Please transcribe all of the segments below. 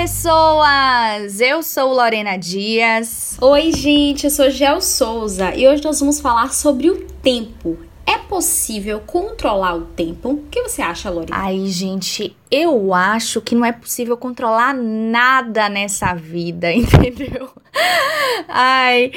pessoas! Eu sou Lorena Dias. Oi, gente, eu sou Gel Souza e hoje nós vamos falar sobre o tempo. É possível controlar o tempo? O que você acha, Lorena? Ai, gente, eu acho que não é possível controlar nada nessa vida, entendeu? Ai,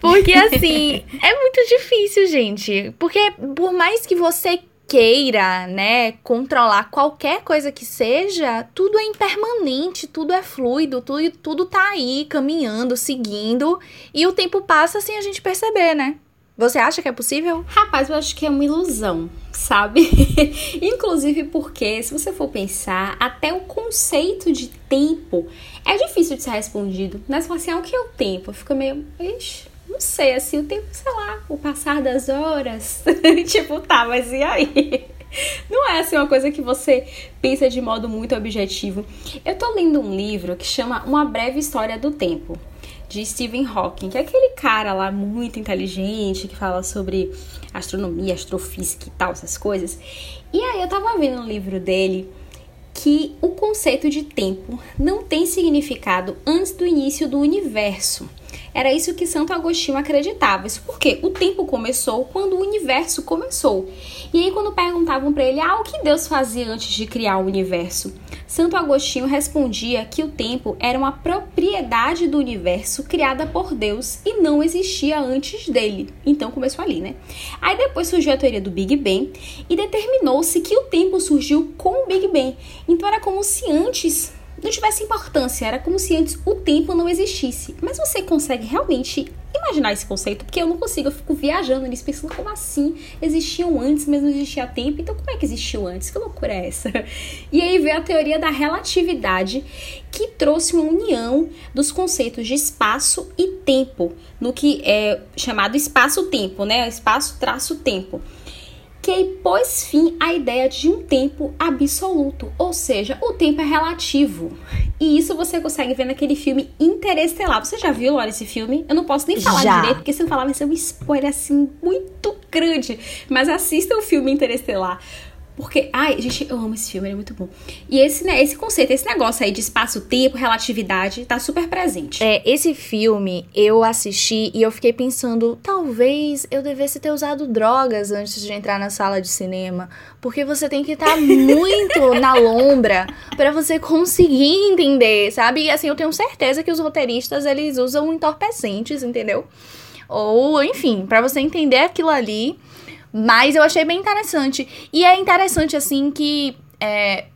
porque assim, é muito difícil, gente. Porque por mais que você queira, né, controlar qualquer coisa que seja, tudo é impermanente, tudo é fluido, tudo, tudo tá aí caminhando, seguindo, e o tempo passa sem a gente perceber, né? Você acha que é possível? Rapaz, eu acho que é uma ilusão, sabe? Inclusive porque, se você for pensar, até o conceito de tempo é difícil de ser respondido. Fala assim, ah, o que é o tempo? Fica meio, ixi, não sei, assim, o tempo, sei lá, o passar das horas. tipo, tá, mas e aí? Não é assim uma coisa que você pensa de modo muito objetivo. Eu tô lendo um livro que chama Uma Breve História do Tempo, de Stephen Hawking, que é aquele cara lá muito inteligente que fala sobre astronomia, astrofísica e tal, essas coisas. E aí eu tava vendo no livro dele que o conceito de tempo não tem significado antes do início do universo. Era isso que Santo Agostinho acreditava. Isso porque o tempo começou quando o universo começou. E aí, quando perguntavam para ele ah, o que Deus fazia antes de criar o universo, Santo Agostinho respondia que o tempo era uma propriedade do universo criada por Deus e não existia antes dele. Então começou ali, né? Aí depois surgiu a teoria do Big Bang e determinou-se que o tempo surgiu com o Big Bang. Então era como se antes não tivesse importância, era como se antes o tempo não existisse. Mas você consegue realmente imaginar esse conceito? Porque eu não consigo, eu fico viajando nisso, pensando como assim existiam antes, mas não existia tempo. Então, como é que existiu antes? Que loucura é essa? E aí veio a teoria da relatividade, que trouxe uma união dos conceitos de espaço e tempo, no que é chamado espaço-tempo, né? Espaço-traço-tempo que pôs fim à ideia de um tempo absoluto, ou seja, o tempo é relativo. E isso você consegue ver naquele filme Interestelar. Você já viu, olha, esse filme? Eu não posso nem falar já. direito, porque se eu falar vai ser um spoiler assim muito grande. Mas assista o filme Interestelar porque, ai, gente, eu amo esse filme, ele é muito bom. E esse, né, esse conceito, esse negócio aí de espaço-tempo, relatividade, tá super presente. É, esse filme eu assisti e eu fiquei pensando, talvez eu devesse ter usado drogas antes de entrar na sala de cinema. Porque você tem que estar tá muito na lombra para você conseguir entender, sabe? E assim, eu tenho certeza que os roteiristas, eles usam entorpecentes, entendeu? Ou, enfim, para você entender aquilo ali mas eu achei bem interessante. E é interessante, assim, que, é,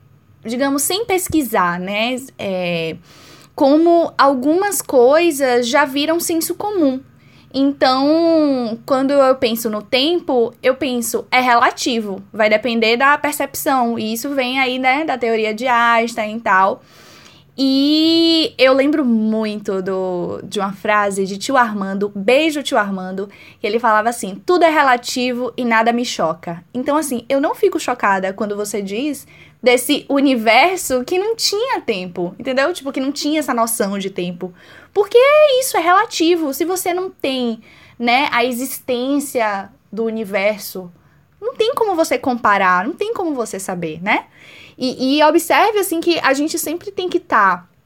digamos, sem pesquisar, né? É, como algumas coisas já viram senso comum. Então, quando eu penso no tempo, eu penso, é relativo, vai depender da percepção. E isso vem aí, né, da teoria de Einstein e tal. E eu lembro muito do, de uma frase de tio Armando, beijo tio Armando, que ele falava assim: tudo é relativo e nada me choca. Então, assim, eu não fico chocada quando você diz desse universo que não tinha tempo, entendeu? Tipo, que não tinha essa noção de tempo. Porque isso, é relativo. Se você não tem, né, a existência do universo, não tem como você comparar, não tem como você saber, né? E, e observe, assim, que a gente sempre tem que estar. Tá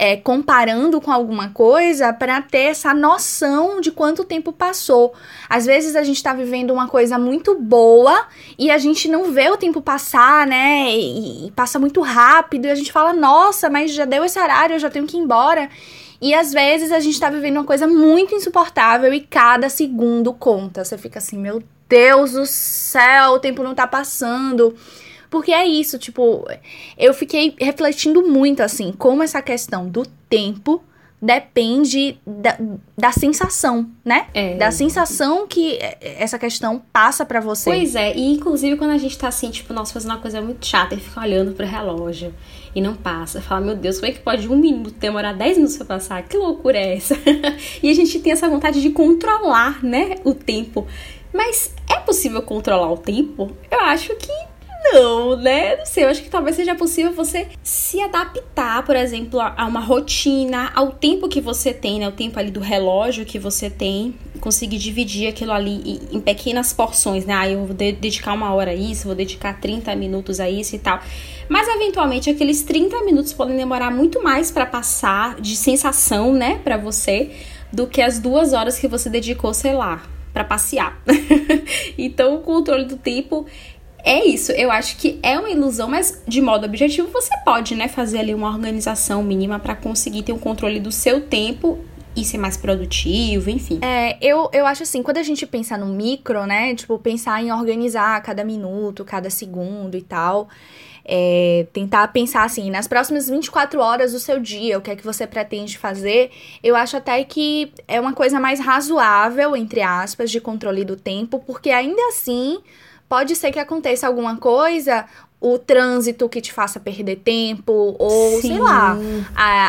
é, comparando com alguma coisa para ter essa noção de quanto tempo passou. Às vezes a gente está vivendo uma coisa muito boa e a gente não vê o tempo passar, né? E, e, passa muito rápido e a gente fala, nossa, mas já deu esse horário, eu já tenho que ir embora. E às vezes a gente está vivendo uma coisa muito insuportável e cada segundo conta. Você fica assim, meu Deus do céu, o tempo não tá passando. Porque é isso, tipo, eu fiquei refletindo muito, assim, como essa questão do tempo depende da, da sensação, né? É. Da sensação que essa questão passa para você. Pois é, e inclusive quando a gente tá assim, tipo, nossa, fazendo uma coisa muito chata e fica olhando pro relógio e não passa, fala, meu Deus, como é que pode um minuto demorar 10 minutos pra passar? Que loucura é essa? e a gente tem essa vontade de controlar, né, o tempo. Mas é possível controlar o tempo? Eu acho que não, né? Não sei, eu acho que talvez seja possível você se adaptar, por exemplo, a uma rotina, ao tempo que você tem, né? O tempo ali do relógio que você tem, conseguir dividir aquilo ali em pequenas porções, né? Ah, eu vou dedicar uma hora a isso, vou dedicar 30 minutos a isso e tal. Mas eventualmente aqueles 30 minutos podem demorar muito mais para passar de sensação, né, para você, do que as duas horas que você dedicou, sei lá, para passear. então, o controle do tempo é isso. Eu acho que é uma ilusão, mas de modo objetivo você pode, né, fazer ali uma organização mínima para conseguir ter um controle do seu tempo e ser mais produtivo, enfim. É, eu, eu acho assim, quando a gente pensa no micro, né, tipo, pensar em organizar cada minuto, cada segundo e tal, é, tentar pensar assim, nas próximas 24 horas do seu dia, o que é que você pretende fazer, eu acho até que é uma coisa mais razoável, entre aspas, de controle do tempo, porque ainda assim pode ser que aconteça alguma coisa, o trânsito que te faça perder tempo, ou Sim. sei lá,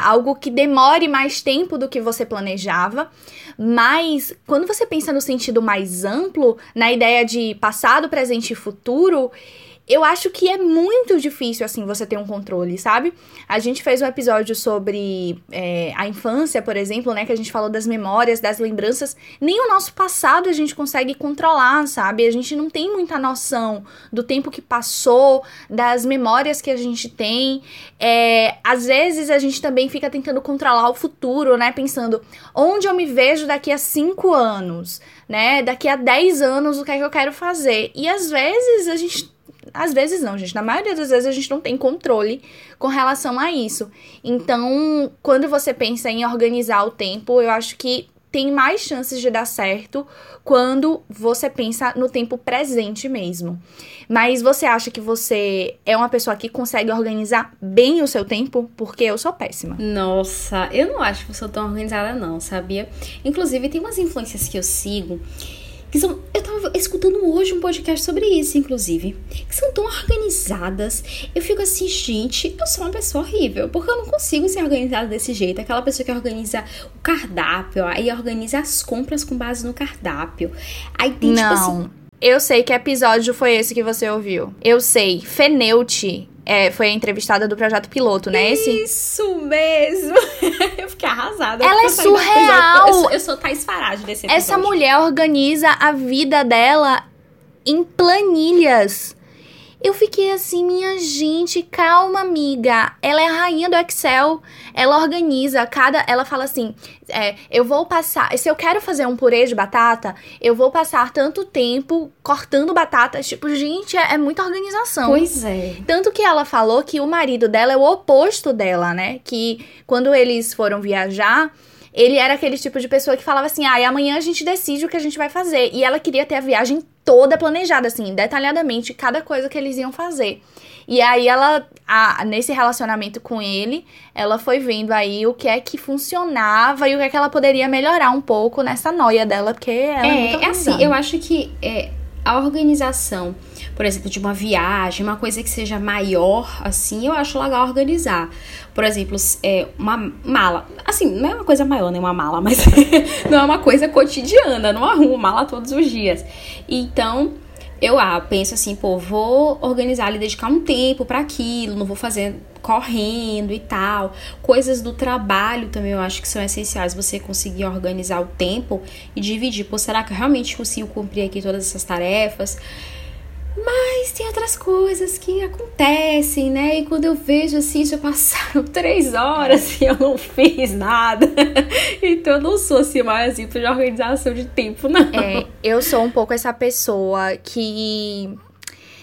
algo que demore mais tempo do que você planejava. Mas quando você pensa no sentido mais amplo, na ideia de passado, presente e futuro, eu acho que é muito difícil, assim, você ter um controle, sabe? A gente fez um episódio sobre é, a infância, por exemplo, né? Que a gente falou das memórias, das lembranças. Nem o nosso passado a gente consegue controlar, sabe? A gente não tem muita noção do tempo que passou, das memórias que a gente tem. É, às vezes a gente também fica tentando controlar o futuro, né? Pensando onde eu me vejo daqui a cinco anos, né? Daqui a dez anos, o que é que eu quero fazer? E às vezes a gente às vezes não, gente. Na maioria das vezes a gente não tem controle com relação a isso. Então, quando você pensa em organizar o tempo, eu acho que tem mais chances de dar certo quando você pensa no tempo presente mesmo. Mas você acha que você é uma pessoa que consegue organizar bem o seu tempo? Porque eu sou péssima. Nossa, eu não acho que eu sou tão organizada, não, sabia? Inclusive, tem umas influências que eu sigo que são. Eu tava escutando hoje um podcast sobre isso, inclusive. Que são tão organizadas. Eu fico assim, gente, eu sou uma pessoa horrível. Porque eu não consigo ser organizada desse jeito. Aquela pessoa que organiza o cardápio, aí organiza as compras com base no cardápio. Aí tem, não. tipo assim. Eu sei que episódio foi esse que você ouviu. Eu sei. Feneute é, foi a entrevistada do projeto piloto, né? Esse? Isso mesmo! eu fiquei arrasada. Ela é surreal! Eu sou, eu sou Thais Farage desse episódio. Essa mulher organiza a vida dela em planilhas. Eu fiquei assim, minha gente, calma, amiga. Ela é a rainha do Excel. Ela organiza cada. Ela fala assim: é, eu vou passar. Se eu quero fazer um purê de batata, eu vou passar tanto tempo cortando batatas. Tipo, gente, é, é muita organização. Pois é. Tanto que ela falou que o marido dela é o oposto dela, né? Que quando eles foram viajar ele era aquele tipo de pessoa que falava assim: ah, e amanhã a gente decide o que a gente vai fazer. E ela queria ter a viagem toda planejada, assim, detalhadamente, cada coisa que eles iam fazer. E aí ela, a, nesse relacionamento com ele, ela foi vendo aí o que é que funcionava e o que é que ela poderia melhorar um pouco nessa noia dela, porque ela é, é muito É assim, eu acho que é, a organização, por exemplo, de uma viagem, uma coisa que seja maior, assim, eu acho legal organizar. Por exemplo, é, uma mala. Assim, não é uma coisa maior, né? Uma mala, mas não é uma coisa cotidiana. Não arrumo mala todos os dias. Então, eu ah, penso assim, pô, vou organizar e dedicar um tempo para aquilo, não vou fazer correndo e tal. Coisas do trabalho também eu acho que são essenciais você conseguir organizar o tempo e dividir. Pô, será que eu realmente consigo cumprir aqui todas essas tarefas? Mas tem outras coisas que acontecem, né? E quando eu vejo assim, já passaram três horas e eu não fiz nada. então eu não sou assim mais assim de organização de tempo, não. É, eu sou um pouco essa pessoa que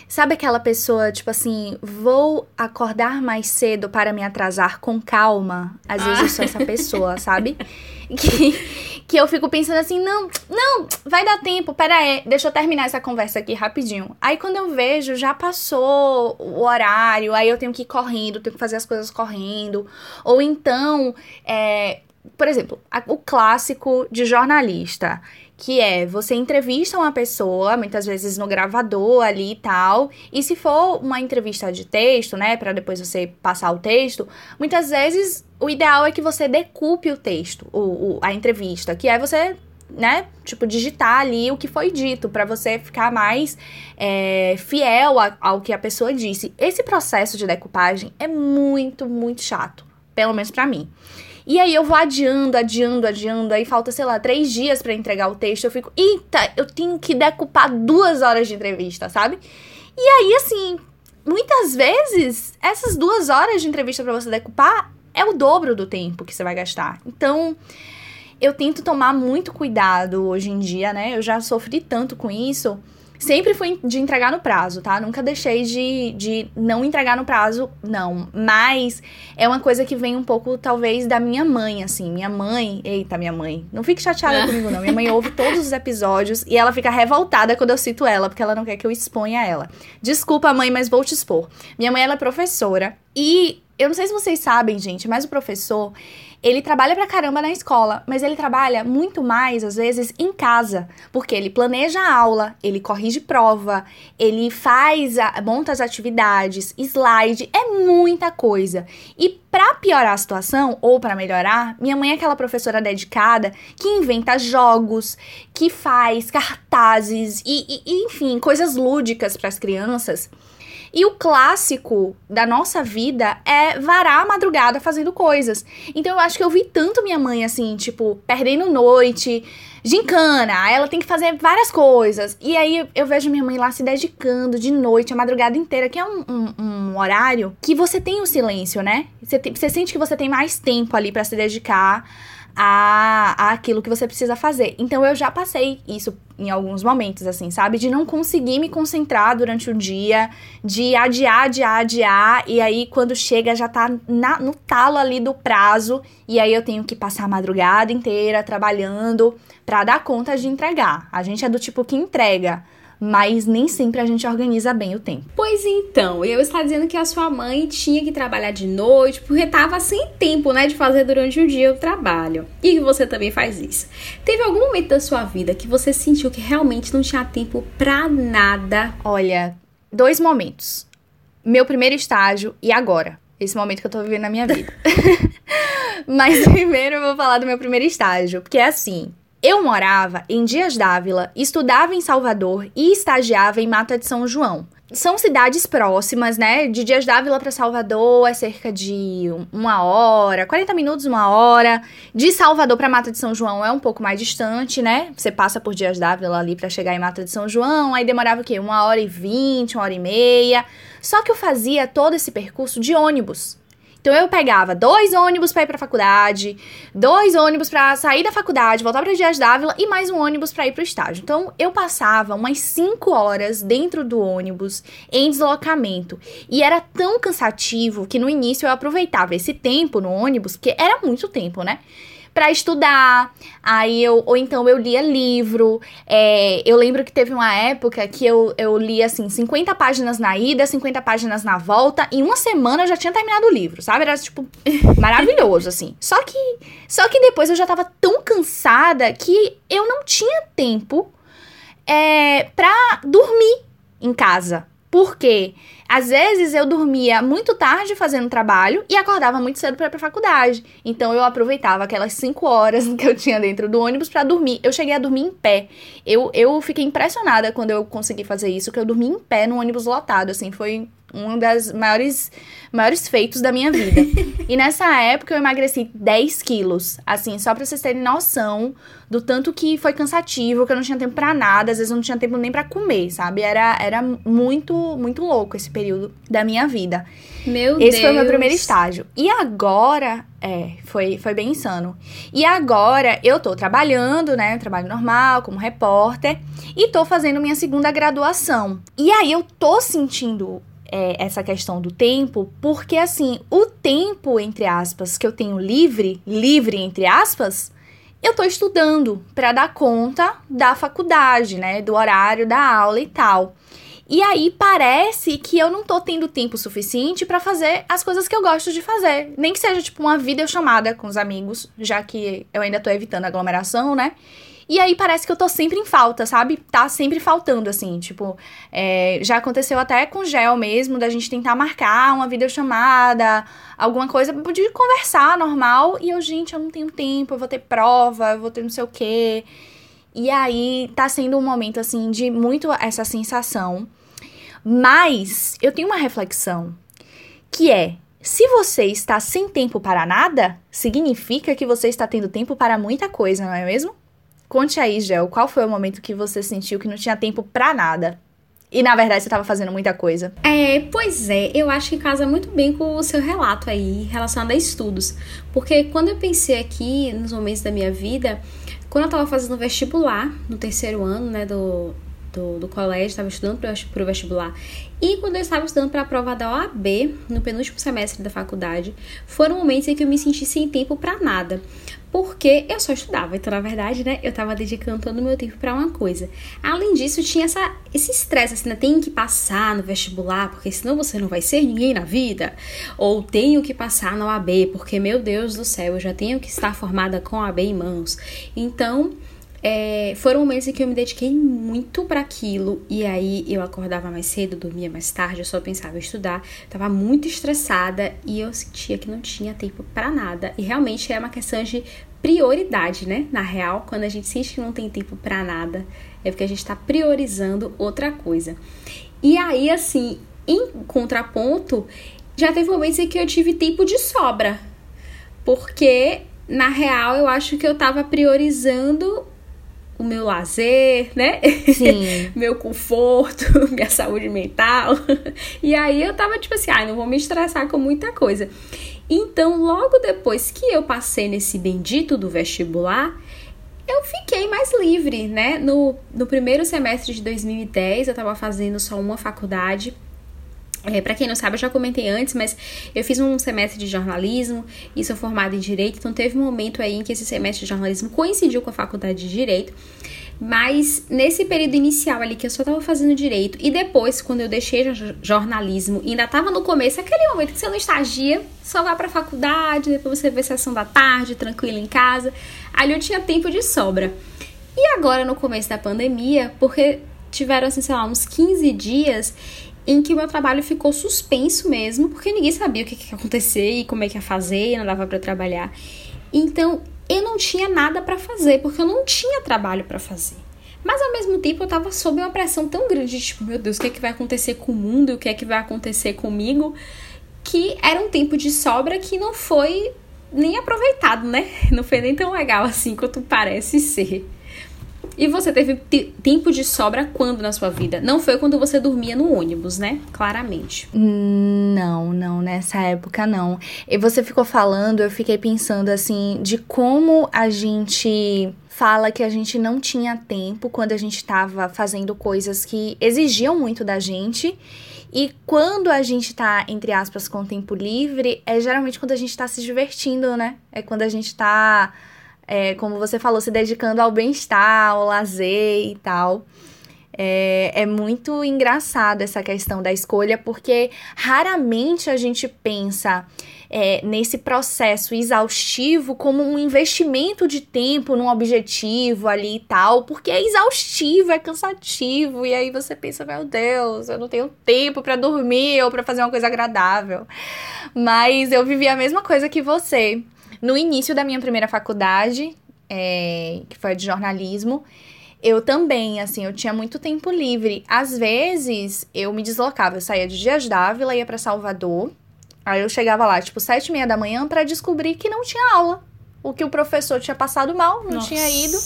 Sabe aquela pessoa, tipo assim, vou acordar mais cedo para me atrasar com calma? Às vezes eu sou essa pessoa, sabe? Que, que eu fico pensando assim, não, não, vai dar tempo, pera aí, deixa eu terminar essa conversa aqui rapidinho. Aí quando eu vejo, já passou o horário, aí eu tenho que ir correndo, tenho que fazer as coisas correndo. Ou então, é, por exemplo, a, o clássico de jornalista que é você entrevista uma pessoa, muitas vezes no gravador ali e tal, e se for uma entrevista de texto, né, para depois você passar o texto, muitas vezes o ideal é que você decupe o texto, o, o, a entrevista, que é você né, tipo, digitar ali o que foi dito, para você ficar mais é, fiel a, ao que a pessoa disse. Esse processo de decupagem é muito, muito chato, pelo menos para mim. E aí eu vou adiando, adiando, adiando. Aí falta, sei lá, três dias para entregar o texto. Eu fico, eita, eu tenho que decupar duas horas de entrevista, sabe? E aí, assim, muitas vezes, essas duas horas de entrevista para você decupar é o dobro do tempo que você vai gastar. Então, eu tento tomar muito cuidado hoje em dia, né? Eu já sofri tanto com isso Sempre fui de entregar no prazo, tá? Nunca deixei de, de não entregar no prazo, não. Mas é uma coisa que vem um pouco, talvez, da minha mãe, assim. Minha mãe. Eita, minha mãe. Não fique chateada comigo, não. Minha mãe ouve todos os episódios e ela fica revoltada quando eu cito ela, porque ela não quer que eu exponha ela. Desculpa, mãe, mas vou te expor. Minha mãe, ela é professora e eu não sei se vocês sabem, gente, mas o professor ele trabalha pra caramba na escola, mas ele trabalha muito mais, às vezes, em casa. Porque ele planeja a aula, ele corrige prova, ele faz, a, monta as atividades, slide, é muita coisa. E para piorar a situação, ou para melhorar, minha mãe é aquela professora dedicada que inventa jogos, que faz cartazes e, e enfim, coisas lúdicas para as crianças e o clássico da nossa vida é varar a madrugada fazendo coisas. Então eu acho que eu vi tanto minha mãe assim, tipo, perdendo noite, gincana, ela tem que fazer várias coisas. E aí eu vejo minha mãe lá se dedicando de noite, a madrugada inteira, que é um, um, um horário que você tem o silêncio, né? Você, você sente que você tem mais tempo ali para se dedicar a, aquilo que você precisa fazer. Então eu já passei isso em alguns momentos, assim, sabe? De não conseguir me concentrar durante o dia, de adiar, adiar, adiar, e aí quando chega já tá na, no talo ali do prazo, e aí eu tenho que passar a madrugada inteira trabalhando para dar conta de entregar. A gente é do tipo que entrega mas nem sempre a gente organiza bem o tempo. Pois então, eu estava dizendo que a sua mãe tinha que trabalhar de noite porque estava sem tempo, né, de fazer durante o dia o trabalho. E que você também faz isso. Teve algum momento da sua vida que você sentiu que realmente não tinha tempo para nada? Olha, dois momentos. Meu primeiro estágio e agora. Esse momento que eu tô vivendo na minha vida. Mas primeiro eu vou falar do meu primeiro estágio, porque é assim, eu morava em Dias Dávila, estudava em Salvador e estagiava em Mata de São João. São cidades próximas, né? De Dias Dávila para Salvador é cerca de uma hora, 40 minutos, uma hora. De Salvador para Mata de São João é um pouco mais distante, né? Você passa por Dias Dávila ali para chegar em Mata de São João, aí demorava o quê? Uma hora e vinte, uma hora e meia. Só que eu fazia todo esse percurso de ônibus. Então eu pegava dois ônibus para ir para faculdade, dois ônibus para sair da faculdade, voltar para Dias d'Ávila e mais um ônibus para ir para o estágio. Então eu passava umas cinco horas dentro do ônibus em deslocamento e era tão cansativo que no início eu aproveitava esse tempo no ônibus, porque era muito tempo, né? Para estudar. Aí eu, ou então eu lia livro. É, eu lembro que teve uma época que eu, eu li assim 50 páginas na ida, 50 páginas na volta. Em uma semana eu já tinha terminado o livro, sabe? Era tipo maravilhoso, assim. Só que, só que depois eu já tava tão cansada que eu não tinha tempo é, pra dormir em casa. Por quê? Às vezes eu dormia muito tarde fazendo trabalho e acordava muito cedo para ir pra faculdade. Então eu aproveitava aquelas 5 horas que eu tinha dentro do ônibus para dormir. Eu cheguei a dormir em pé. Eu, eu fiquei impressionada quando eu consegui fazer isso, que eu dormi em pé no ônibus lotado. Assim, foi um das maiores, maiores feitos da minha vida. e nessa época eu emagreci 10 quilos. Assim, só pra vocês terem noção do tanto que foi cansativo, que eu não tinha tempo para nada, às vezes eu não tinha tempo nem para comer, sabe? Era, era muito, muito louco esse período da minha vida. Meu esse Deus. Esse foi o meu primeiro estágio. E agora, é, foi, foi bem insano. E agora eu tô trabalhando, né? Trabalho normal, como repórter, e tô fazendo minha segunda graduação. E aí eu tô sentindo é, essa questão do tempo, porque assim, o tempo, entre aspas, que eu tenho livre, livre entre aspas, eu tô estudando para dar conta da faculdade, né, do horário da aula e tal. E aí parece que eu não tô tendo tempo suficiente para fazer as coisas que eu gosto de fazer, nem que seja tipo uma videochamada com os amigos, já que eu ainda tô evitando aglomeração, né? E aí parece que eu tô sempre em falta, sabe? Tá sempre faltando, assim. Tipo, é, já aconteceu até com Gel mesmo, da gente tentar marcar uma videochamada, alguma coisa, de conversar normal. E eu, gente, eu não tenho tempo, eu vou ter prova, eu vou ter não sei o quê. E aí tá sendo um momento assim de muito essa sensação. Mas eu tenho uma reflexão que é: se você está sem tempo para nada, significa que você está tendo tempo para muita coisa, não é mesmo? Conte aí, Gel, qual foi o momento que você sentiu que não tinha tempo para nada? E na verdade você estava fazendo muita coisa. É, pois é, eu acho que casa muito bem com o seu relato aí relacionado a estudos. Porque quando eu pensei aqui nos momentos da minha vida, quando eu estava fazendo vestibular, no terceiro ano, né, do, do, do colégio, estava estudando para o vestibular. E quando eu estava estudando para a prova da OAB, no penúltimo semestre da faculdade, foram momentos em que eu me senti sem tempo para nada porque eu só estudava. Então, na verdade, né, eu tava dedicando todo o meu tempo para uma coisa. Além disso, tinha essa, esse estresse, assim, né, tem que passar no vestibular, porque senão você não vai ser ninguém na vida. Ou tenho que passar na OAB, porque, meu Deus do céu, eu já tenho que estar formada com a OAB em mãos. Então, é, foram momentos em que eu me dediquei muito para aquilo e aí eu acordava mais cedo, dormia mais tarde, eu só pensava em estudar, tava muito estressada e eu sentia que não tinha tempo para nada. E realmente é uma questão de prioridade, né? Na real, quando a gente sente que não tem tempo para nada, é porque a gente tá priorizando outra coisa. E aí, assim, em contraponto, já teve momentos em que eu tive tempo de sobra. Porque, na real, eu acho que eu tava priorizando o meu lazer, né? Sim. meu conforto, minha saúde mental. E aí eu tava tipo assim, ah, não vou me estressar com muita coisa. Então, logo depois que eu passei nesse bendito do vestibular, eu fiquei mais livre, né? No, no primeiro semestre de 2010, eu tava fazendo só uma faculdade é, para quem não sabe, eu já comentei antes, mas eu fiz um semestre de jornalismo e sou formada em direito, então teve um momento aí em que esse semestre de jornalismo coincidiu com a faculdade de direito. Mas nesse período inicial ali que eu só tava fazendo direito e depois, quando eu deixei jornalismo, ainda tava no começo, aquele momento que você não estagia, só vai pra faculdade, depois você vê sessão da tarde, tranquilo em casa. Ali eu tinha tempo de sobra. E agora, no começo da pandemia, porque tiveram, assim, sei lá, uns 15 dias em que o meu trabalho ficou suspenso mesmo, porque ninguém sabia o que, que ia acontecer e como é que ia fazer, não dava para trabalhar. Então, eu não tinha nada para fazer, porque eu não tinha trabalho para fazer. Mas ao mesmo tempo eu tava sob uma pressão tão grande, tipo, meu Deus, o que é que vai acontecer com o mundo, o que é que vai acontecer comigo, que era um tempo de sobra que não foi nem aproveitado, né? Não foi nem tão legal assim quanto parece ser. E você teve tempo de sobra quando na sua vida? Não foi quando você dormia no ônibus, né? Claramente. Não, não, nessa época não. E você ficou falando, eu fiquei pensando assim, de como a gente fala que a gente não tinha tempo quando a gente estava fazendo coisas que exigiam muito da gente. E quando a gente tá, entre aspas, com tempo livre, é geralmente quando a gente tá se divertindo, né? É quando a gente tá é, como você falou, se dedicando ao bem-estar, ao lazer e tal. É, é, muito engraçado essa questão da escolha, porque raramente a gente pensa é, nesse processo exaustivo como um investimento de tempo num objetivo ali e tal, porque é exaustivo, é cansativo, e aí você pensa, meu Deus, eu não tenho tempo para dormir ou para fazer uma coisa agradável. Mas eu vivi a mesma coisa que você. No início da minha primeira faculdade, é, que foi de jornalismo, eu também, assim, eu tinha muito tempo livre. Às vezes, eu me deslocava, eu saía de Dias d'Ávila, ia para Salvador, aí eu chegava lá, tipo, sete e meia da manhã para descobrir que não tinha aula. O que o professor tinha passado mal, não Nossa. tinha ido.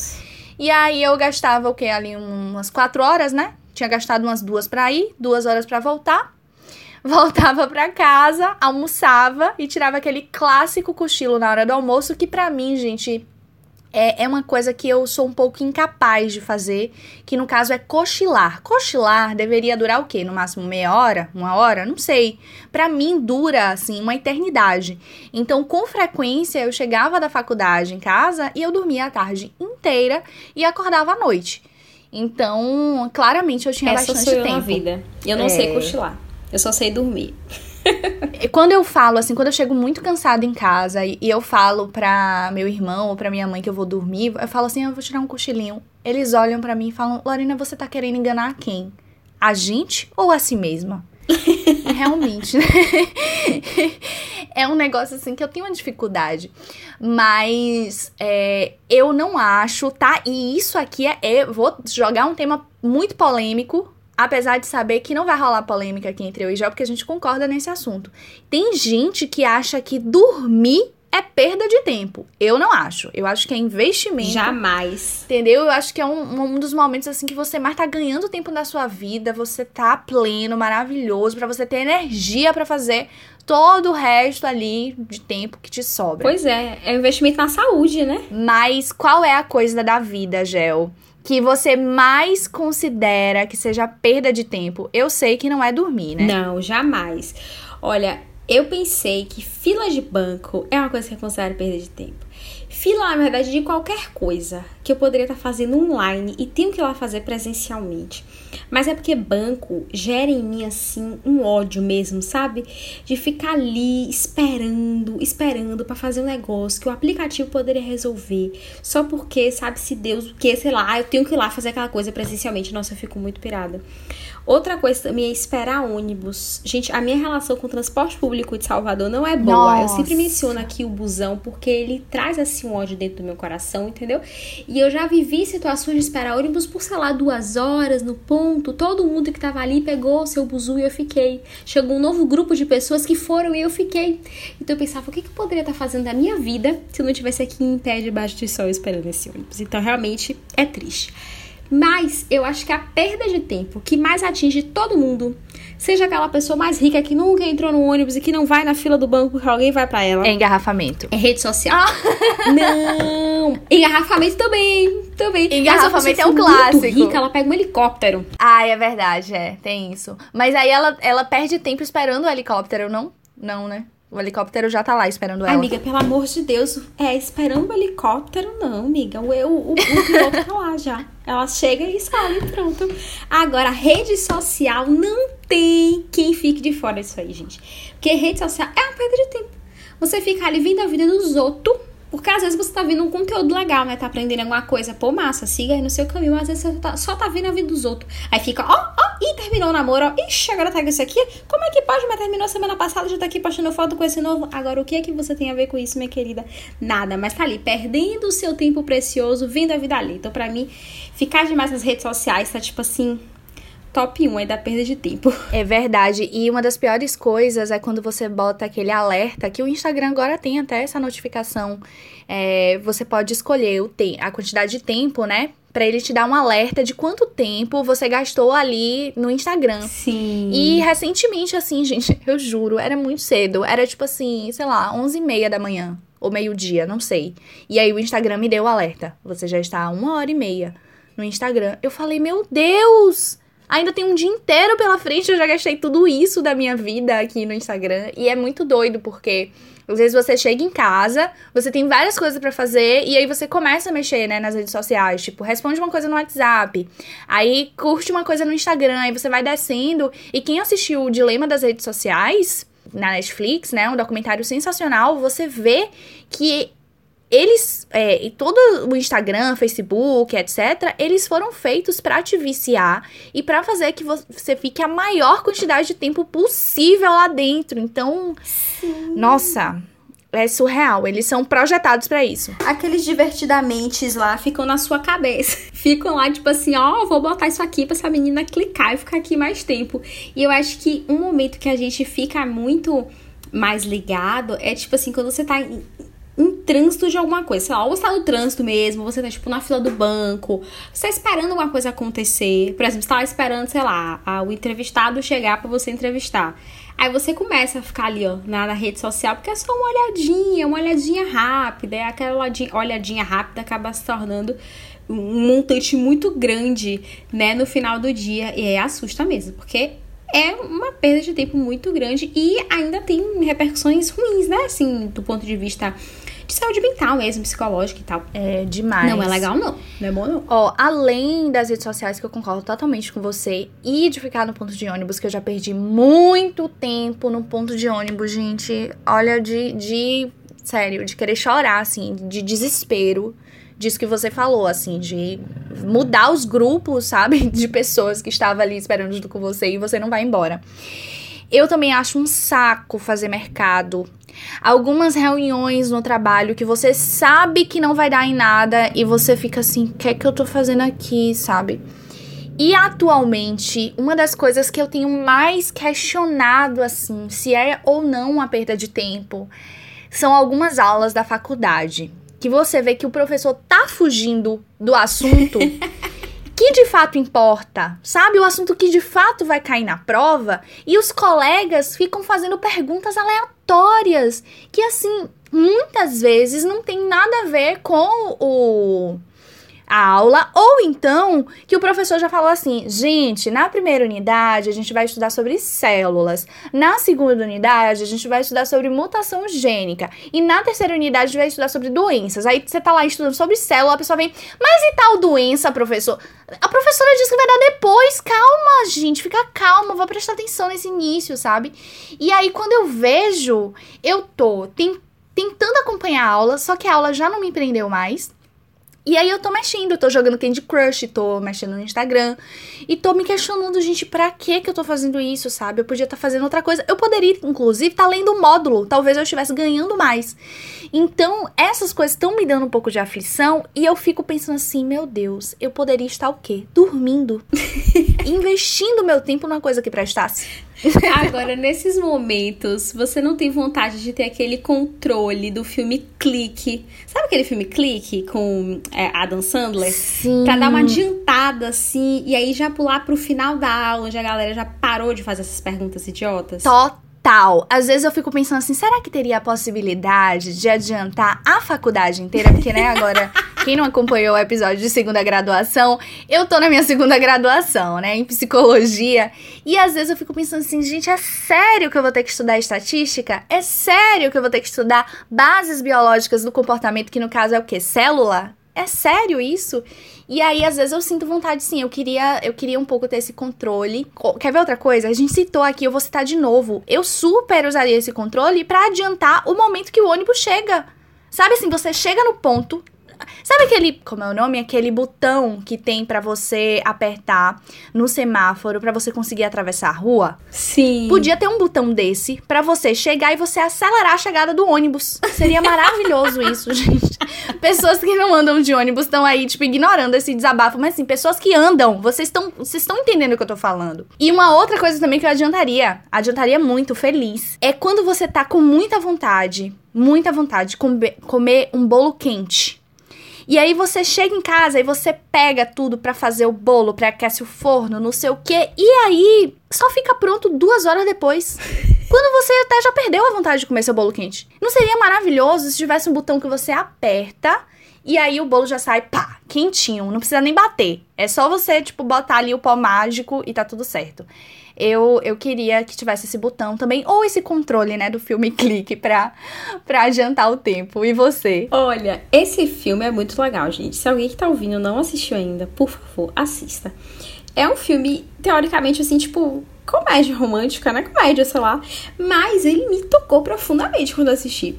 E aí eu gastava o quê? Ali umas quatro horas, né? Tinha gastado umas duas para ir, duas horas para voltar voltava para casa, almoçava e tirava aquele clássico cochilo na hora do almoço, que para mim, gente, é, é uma coisa que eu sou um pouco incapaz de fazer, que no caso é cochilar. Cochilar deveria durar o quê? No máximo meia hora? Uma hora? Não sei. Para mim dura, assim, uma eternidade. Então, com frequência, eu chegava da faculdade em casa e eu dormia a tarde inteira e acordava à noite. Então, claramente eu tinha Essa bastante sou eu tempo. na vida. Eu não é... sei cochilar. Eu só sei dormir. quando eu falo, assim, quando eu chego muito cansada em casa e, e, eu falo pra meu irmão ou pra minha mãe que eu vou dormir, eu falo assim, ah, eu vou tirar um cochilinho. Eles olham para mim e falam, Lorena, você tá querendo enganar quem? A gente ou a si mesma? Realmente, né? é um negócio assim que eu tenho uma dificuldade. Mas é, eu não acho, tá? E isso aqui é, é. Vou jogar um tema muito polêmico. Apesar de saber que não vai rolar polêmica aqui entre eu e Jó, porque a gente concorda nesse assunto. Tem gente que acha que dormir é perda de tempo. Eu não acho. Eu acho que é investimento. Jamais. Entendeu? Eu acho que é um, um dos momentos assim que você mais tá ganhando tempo da sua vida, você tá pleno, maravilhoso, para você ter energia para fazer todo o resto ali de tempo que te sobra. Pois é, é um investimento na saúde, né? Mas qual é a coisa da vida, Gel? Que você mais considera que seja perda de tempo? Eu sei que não é dormir, né? Não, jamais. Olha, eu pensei que fila de banco é uma coisa que eu considero perda de tempo. Fila, na verdade, de qualquer coisa que eu poderia estar fazendo online e tenho que ir lá fazer presencialmente. Mas é porque banco gera em mim, assim, um ódio mesmo, sabe? De ficar ali esperando, esperando para fazer um negócio que o aplicativo poderia resolver. Só porque, sabe-se Deus o que, sei lá, eu tenho que ir lá fazer aquela coisa presencialmente. Nossa, eu fico muito pirada. Outra coisa também é esperar ônibus. Gente, a minha relação com o transporte público de Salvador não é boa. Nossa. Eu sempre menciono aqui o busão porque ele traz assim um ódio dentro do meu coração, entendeu? E eu já vivi situações de esperar ônibus por, sei lá, duas horas no ponto. Todo mundo que tava ali pegou o seu buzu e eu fiquei. Chegou um novo grupo de pessoas que foram e eu fiquei. Então eu pensava, o que, que eu poderia estar fazendo da minha vida se eu não estivesse aqui em pé debaixo de sol esperando esse ônibus? Então realmente é triste. Mas eu acho que a perda de tempo que mais atinge todo mundo, seja aquela pessoa mais rica que nunca entrou no ônibus e que não vai na fila do banco porque alguém vai para ela. É engarrafamento. É rede social. Ah. Não! Engarrafamento também. Também. Engarrafamento é um clássico. rica, ela pega um helicóptero. Ah, é verdade, é. Tem isso. Mas aí ela, ela perde tempo esperando o helicóptero, não? Não, né? O helicóptero já tá lá esperando ela. Amiga, pelo amor de Deus, é esperando o helicóptero, não, amiga. O, o, o, o piloto tá lá já. Ela chega e sai, pronto. Agora, rede social não tem quem fique de fora disso aí, gente. Porque rede social é uma perda de tempo. Você fica ali vendo a vida dos outros porque às vezes você tá vendo um conteúdo legal, né? Tá aprendendo alguma coisa. Pô, massa, siga aí no seu caminho. Às vezes você tá, só tá vendo a vida dos outros. Aí fica, ó, ó, e terminou o namoro, ó. Ixi, agora tá com isso aqui. Como é que pode? Mas terminou semana passada, já tá aqui postando foto com esse novo. Agora, o que é que você tem a ver com isso, minha querida? Nada. Mas tá ali, perdendo o seu tempo precioso, vendo a vida ali. Então, pra mim, ficar demais nas redes sociais tá tipo assim top 1 é da perda de tempo. É verdade. E uma das piores coisas é quando você bota aquele alerta, que o Instagram agora tem até essa notificação. É, você pode escolher o te a quantidade de tempo, né? Pra ele te dar um alerta de quanto tempo você gastou ali no Instagram. Sim. E recentemente, assim, gente, eu juro, era muito cedo. Era tipo assim, sei lá, 11 e meia da manhã. Ou meio-dia, não sei. E aí o Instagram me deu o alerta. Você já está uma hora e meia no Instagram. Eu falei, meu Deus! Ainda tem um dia inteiro pela frente, eu já gastei tudo isso da minha vida aqui no Instagram. E é muito doido, porque às vezes você chega em casa, você tem várias coisas para fazer, e aí você começa a mexer, né, nas redes sociais. Tipo, responde uma coisa no WhatsApp, aí curte uma coisa no Instagram, aí você vai descendo. E quem assistiu o Dilema das Redes Sociais na Netflix, né, um documentário sensacional, você vê que eles, é, e todo o Instagram, Facebook, etc., eles foram feitos para te viciar e para fazer que você fique a maior quantidade de tempo possível lá dentro. Então, Sim. nossa, é surreal. Eles são projetados para isso. Aqueles divertidamente lá ficam na sua cabeça. Ficam lá, tipo assim, ó, oh, vou botar isso aqui pra essa menina clicar e ficar aqui mais tempo. E eu acho que um momento que a gente fica muito mais ligado é tipo assim, quando você tá em trânsito de alguma coisa. Sei lá, ou você tá no trânsito mesmo, você tá, tipo, na fila do banco, você tá esperando alguma coisa acontecer. Por exemplo, você tá esperando, sei lá, a, o entrevistado chegar para você entrevistar. Aí você começa a ficar ali, ó, na, na, rede social, porque é só uma olhadinha, uma olhadinha rápida. E aquela olhadinha, olhadinha rápida acaba se tornando um montante muito grande, né, no final do dia. E é assusta mesmo, porque é uma perda de tempo muito grande e ainda tem repercussões ruins, né? Assim, do ponto de vista de saúde mental mesmo, psicológica e tal. É demais. Não é legal, não. Não é bom, não. Ó, além das redes sociais, que eu concordo totalmente com você, e de ficar no ponto de ônibus, que eu já perdi muito tempo no ponto de ônibus, gente. Olha, de. de sério, de querer chorar, assim, de desespero disso que você falou, assim, de mudar os grupos, sabe? De pessoas que estavam ali esperando junto com você e você não vai embora. Eu também acho um saco fazer mercado Algumas reuniões no trabalho que você sabe que não vai dar em nada e você fica assim, o que é que eu tô fazendo aqui, sabe? E atualmente, uma das coisas que eu tenho mais questionado, assim, se é ou não uma perda de tempo, são algumas aulas da faculdade. Que você vê que o professor tá fugindo do assunto que de fato importa, sabe? O assunto que de fato vai cair na prova. E os colegas ficam fazendo perguntas aleatórias que, assim, muitas vezes não tem nada a ver com o a aula, ou então que o professor já falou assim: gente, na primeira unidade a gente vai estudar sobre células, na segunda unidade a gente vai estudar sobre mutação gênica, e na terceira unidade a gente vai estudar sobre doenças. Aí você tá lá estudando sobre célula, a pessoa vem, mas e tal doença, professor? A professora disse que vai dar depois, calma, gente, fica calma, vou prestar atenção nesse início, sabe? E aí quando eu vejo, eu tô tentando acompanhar a aula, só que a aula já não me prendeu mais. E aí eu tô mexendo, tô jogando Candy Crush, tô mexendo no Instagram e tô me questionando, gente, pra que que eu tô fazendo isso, sabe? Eu podia estar tá fazendo outra coisa. Eu poderia, inclusive, estar tá lendo um módulo, talvez eu estivesse ganhando mais. Então, essas coisas estão me dando um pouco de aflição e eu fico pensando assim, meu Deus, eu poderia estar o quê? Dormindo. investindo meu tempo numa coisa que prestasse. Agora, nesses momentos, você não tem vontade de ter aquele controle do filme Clique. Sabe aquele filme Clique com é, Adam Sandler? Sim. Pra dar uma adiantada, assim, e aí já pular pro final da aula, onde a galera já parou de fazer essas perguntas idiotas? Total tal. Às vezes eu fico pensando assim, será que teria a possibilidade de adiantar a faculdade inteira? Porque, né, agora, quem não acompanhou o episódio de segunda graduação, eu tô na minha segunda graduação, né, em psicologia. E às vezes eu fico pensando assim, gente, é sério que eu vou ter que estudar estatística? É sério que eu vou ter que estudar bases biológicas do comportamento, que no caso é o quê? Célula? É sério isso? E aí, às vezes, eu sinto vontade, sim. Eu queria, eu queria um pouco ter esse controle. Quer ver outra coisa? A gente citou aqui, eu vou citar de novo. Eu super usaria esse controle para adiantar o momento que o ônibus chega. Sabe assim, você chega no ponto, Sabe aquele, como é o nome? Aquele botão que tem para você apertar no semáforo para você conseguir atravessar a rua? Sim. Podia ter um botão desse para você chegar e você acelerar a chegada do ônibus. Seria maravilhoso isso, gente. Pessoas que não andam de ônibus estão aí, tipo, ignorando esse desabafo. Mas assim, pessoas que andam, vocês estão vocês estão entendendo o que eu tô falando. E uma outra coisa também que eu adiantaria, adiantaria muito, feliz, é quando você tá com muita vontade, muita vontade de comer um bolo quente e aí você chega em casa e você pega tudo para fazer o bolo, para aquecer o forno, não sei o quê. E aí só fica pronto duas horas depois. Quando você até já perdeu a vontade de comer seu bolo quente. Não seria maravilhoso se tivesse um botão que você aperta e aí o bolo já sai, pá, quentinho. Não precisa nem bater. É só você, tipo, botar ali o pó mágico e tá tudo certo eu, eu queria que tivesse esse botão também, ou esse controle, né, do filme clique pra, pra adiantar o tempo. E você? Olha, esse filme é muito legal, gente. Se alguém que tá ouvindo não assistiu ainda, por favor, assista. É um filme, teoricamente, assim, tipo, comédia romântica, né? Comédia, sei lá. Mas ele me tocou profundamente quando assisti.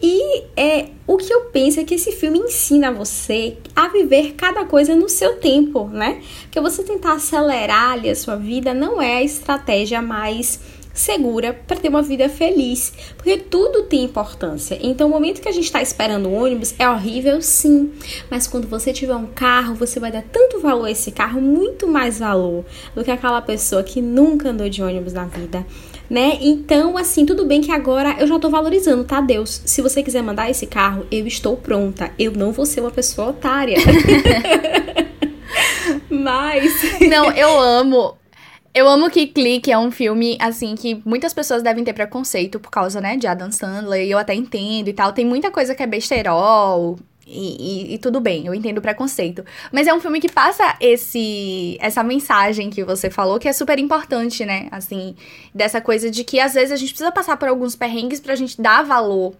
E é o que eu penso é que esse filme ensina você a viver cada coisa no seu tempo, né? Porque você tentar acelerar ali a sua vida não é a estratégia mais segura para ter uma vida feliz, porque tudo tem importância. Então, o momento que a gente está esperando o ônibus é horrível, sim, mas quando você tiver um carro, você vai dar tanto valor a esse carro, muito mais valor do que aquela pessoa que nunca andou de ônibus na vida né? Então, assim, tudo bem que agora eu já tô valorizando, tá, Deus? Se você quiser mandar esse carro, eu estou pronta. Eu não vou ser uma pessoa otária. Mas. Não, eu amo. Eu amo que Clique é um filme, assim, que muitas pessoas devem ter preconceito por causa, né, de Adam Sandler, e eu até entendo e tal. Tem muita coisa que é besterol, e, e, e, tudo bem, eu entendo o preconceito. Mas é um filme que passa esse essa mensagem que você falou, que é super importante, né? Assim, dessa coisa de que às vezes a gente precisa passar por alguns perrengues pra gente dar valor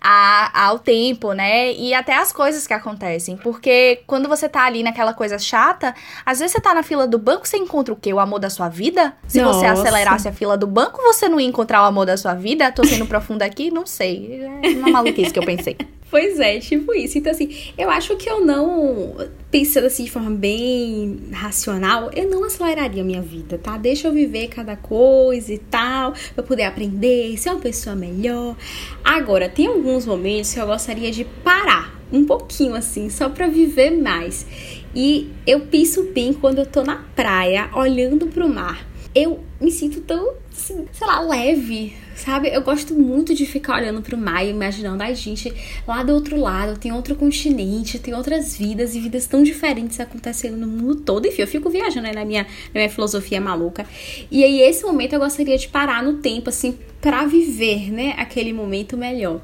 a, ao tempo, né? E até as coisas que acontecem. Porque quando você tá ali naquela coisa chata, às vezes você tá na fila do banco, você encontra o quê? O amor da sua vida? Se Nossa. você acelerasse a fila do banco, você não ia encontrar o amor da sua vida? Tô sendo profunda aqui? Não sei. É uma maluquice que eu pensei. Pois é, tipo isso. Então, assim, eu acho que eu não, pensando assim de forma bem racional, eu não aceleraria a minha vida, tá? Deixa eu viver cada coisa e tal, pra poder aprender, ser uma pessoa melhor. Agora, tem alguns momentos que eu gostaria de parar um pouquinho, assim, só pra viver mais. E eu penso bem quando eu tô na praia, olhando pro mar. Eu me sinto tão, assim, sei lá, leve, sabe? Eu gosto muito de ficar olhando pro mar e imaginando, ai, gente, lá do outro lado tem outro continente, tem outras vidas e vidas tão diferentes acontecendo no mundo todo. Enfim, eu fico viajando aí na minha, na minha filosofia maluca. E aí, esse momento eu gostaria de parar no tempo, assim, para viver, né, aquele momento melhor.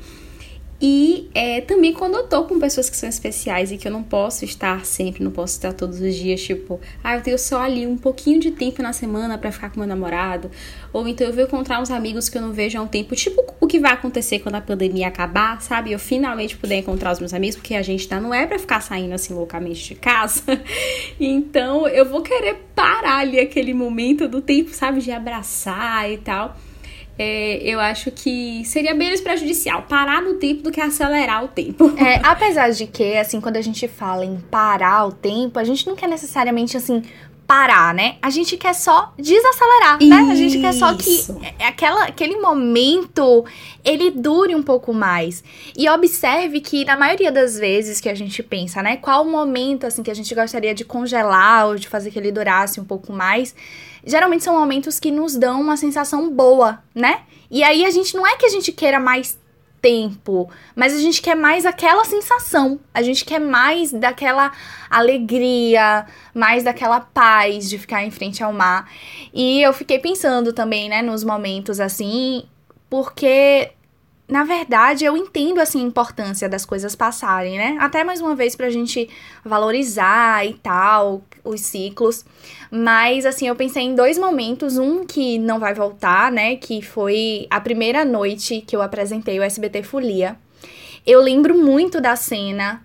E é, também quando eu tô com pessoas que são especiais e que eu não posso estar sempre, não posso estar todos os dias, tipo, ah, eu tenho só ali um pouquinho de tempo na semana para ficar com meu namorado, ou então eu vou encontrar uns amigos que eu não vejo há um tempo, tipo o que vai acontecer quando a pandemia acabar, sabe? Eu finalmente puder encontrar os meus amigos, porque a gente tá, não é para ficar saindo assim loucamente de casa. então eu vou querer parar ali aquele momento do tempo, sabe, de abraçar e tal é, eu acho que seria menos prejudicial parar no tempo do que acelerar o tempo. É, apesar de que, assim, quando a gente fala em parar o tempo, a gente não quer necessariamente, assim, parar, né? A gente quer só desacelerar, Isso. né? A gente quer só que aquela, aquele momento ele dure um pouco mais. E observe que na maioria das vezes que a gente pensa, né, qual o momento assim que a gente gostaria de congelar ou de fazer que ele durasse um pouco mais, geralmente são momentos que nos dão uma sensação boa, né? E aí a gente não é que a gente queira mais tempo, mas a gente quer mais aquela sensação, a gente quer mais daquela alegria, mais daquela paz de ficar em frente ao mar. E eu fiquei pensando também, né, nos momentos assim, porque na verdade, eu entendo assim a importância das coisas passarem, né? Até mais uma vez pra gente valorizar e tal os ciclos. Mas assim, eu pensei em dois momentos, um que não vai voltar, né, que foi a primeira noite que eu apresentei o SBT Folia. Eu lembro muito da cena